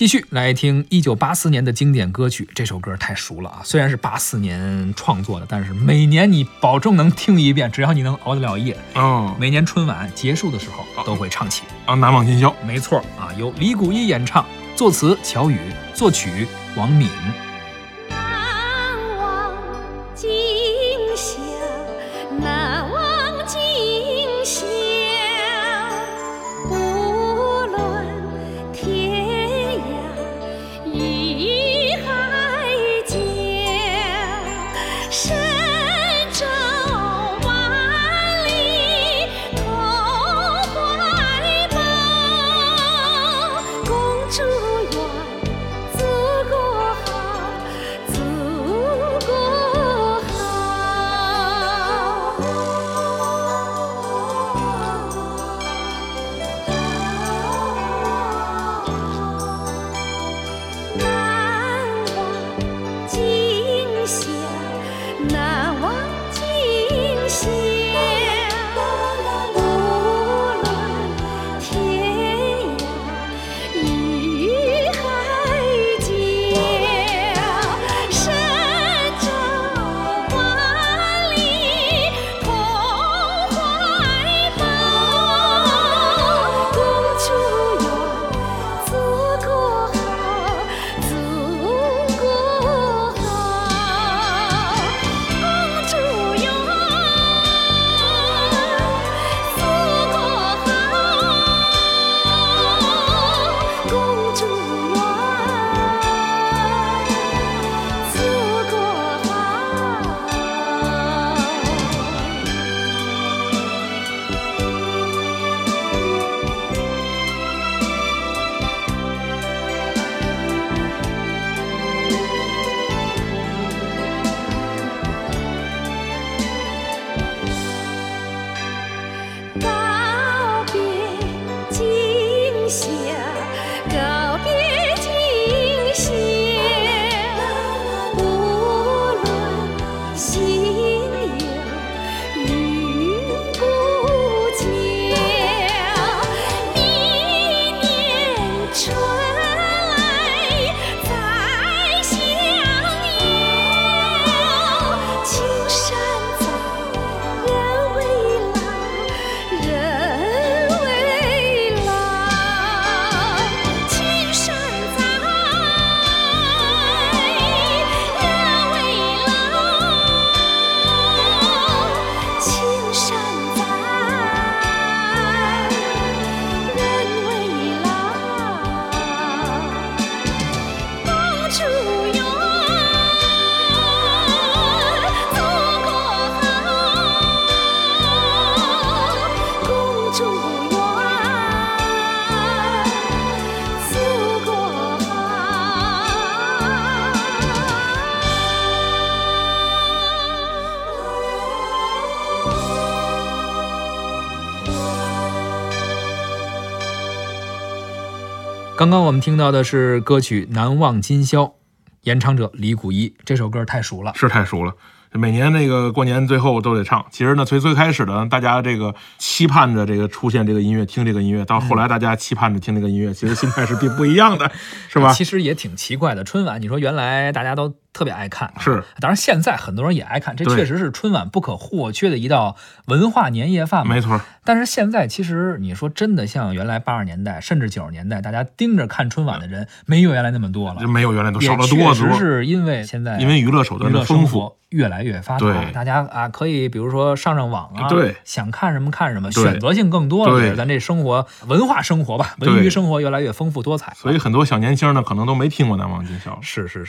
继续来听一九八四年的经典歌曲，这首歌太熟了啊！虽然是八四年创作的，但是每年你保证能听一遍，只要你能熬得了夜。哦，每年春晚结束的时候都会唱起。啊，难忘今宵，没错啊，由李谷一演唱，作词乔羽，作曲王敏。Bye. 刚刚我们听到的是歌曲《难忘今宵》，演唱者李谷一。这首歌太熟了，是太熟了。每年那个过年最后都得唱。其实呢，从最开始的大家这个期盼着这个出现这个音乐，听这个音乐，到后来大家期盼着听这个音乐，其实心态是并不一样的，是吧？其实也挺奇怪的。春晚，你说原来大家都特别爱看，啊是，当然现在很多人也爱看，这确实是春晚不可或缺的一道文化年夜饭嘛。没错，但是现在其实你说真的，像原来八十年代甚至九十年代，大家盯着看春晚的人没有原来那么多了，没有原来都也少得确实多多。是因为现在因为娱乐手段的丰富，越来越发达，大家啊可以比如说上上网啊，对想看什么看什么，选择性更多了。对咱这生活文化生活吧，文娱生活越来越丰富多彩。所以很多小年轻呢，可能都没听过《难忘今宵》。是是是。